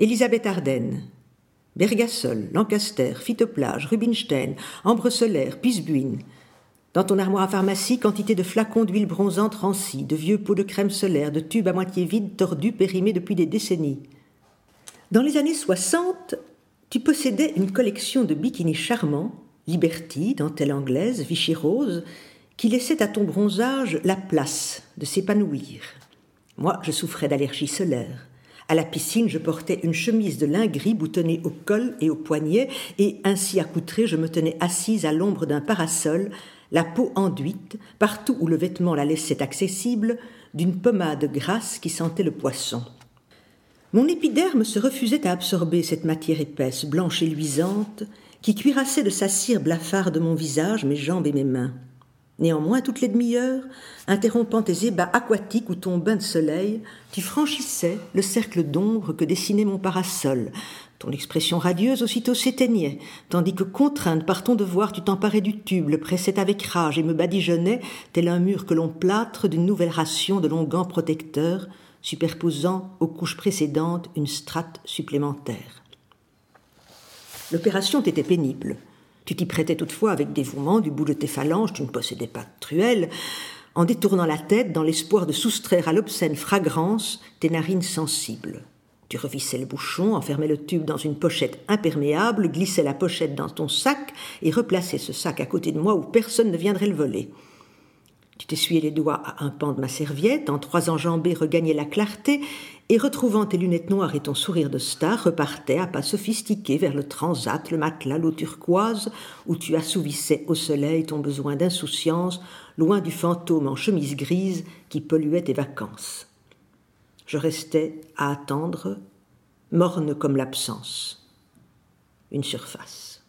Elisabeth Ardennes, Bergassol, Lancaster, Phytoplage, Rubinstein, Ambre solaire, Pisbuine. Dans ton armoire à pharmacie, quantité de flacons d'huile bronzante rancie, de vieux pots de crème solaire, de tubes à moitié vides, tordus, périmés depuis des décennies. Dans les années 60, tu possédais une collection de bikinis charmants, Liberty, dentelle anglaise, Vichy rose, qui laissaient à ton bronzage la place de s'épanouir. Moi, je souffrais d'allergie solaire. À la piscine, je portais une chemise de lin gris boutonnée au col et au poignet, et ainsi accoutrée, je me tenais assise à l'ombre d'un parasol, la peau enduite, partout où le vêtement la laissait accessible, d'une pommade grasse qui sentait le poisson. Mon épiderme se refusait à absorber cette matière épaisse, blanche et luisante, qui cuirassait de sa cire blafarde mon visage, mes jambes et mes mains. Néanmoins, toutes les demi-heures, interrompant tes ébats aquatiques ou ton bain de soleil, tu franchissais le cercle d'ombre que dessinait mon parasol. Ton expression radieuse aussitôt s'éteignait, tandis que, contrainte par ton devoir, tu t'emparais du tube, le pressais avec rage et me badigeonnais, tel un mur que l'on plâtre d'une nouvelle ration de longs gants protecteurs, superposant aux couches précédentes une strate supplémentaire. L'opération était pénible. Tu t'y prêtais toutefois avec dévouement du bout de tes phalanges, tu ne possédais pas de truelle, en détournant la tête dans l'espoir de soustraire à l'obscène fragrance tes narines sensibles. Tu revissais le bouchon, enfermais le tube dans une pochette imperméable, glissais la pochette dans ton sac et replaçais ce sac à côté de moi où personne ne viendrait le voler. Tu t'essuyais les doigts à un pan de ma serviette, en trois enjambées regagnais la clarté, et retrouvant tes lunettes noires et ton sourire de star, repartais à pas sophistiqués vers le transat, le matelas, l'eau turquoise, où tu assouvissais au soleil ton besoin d'insouciance, loin du fantôme en chemise grise qui polluait tes vacances. Je restais à attendre, morne comme l'absence. Une surface.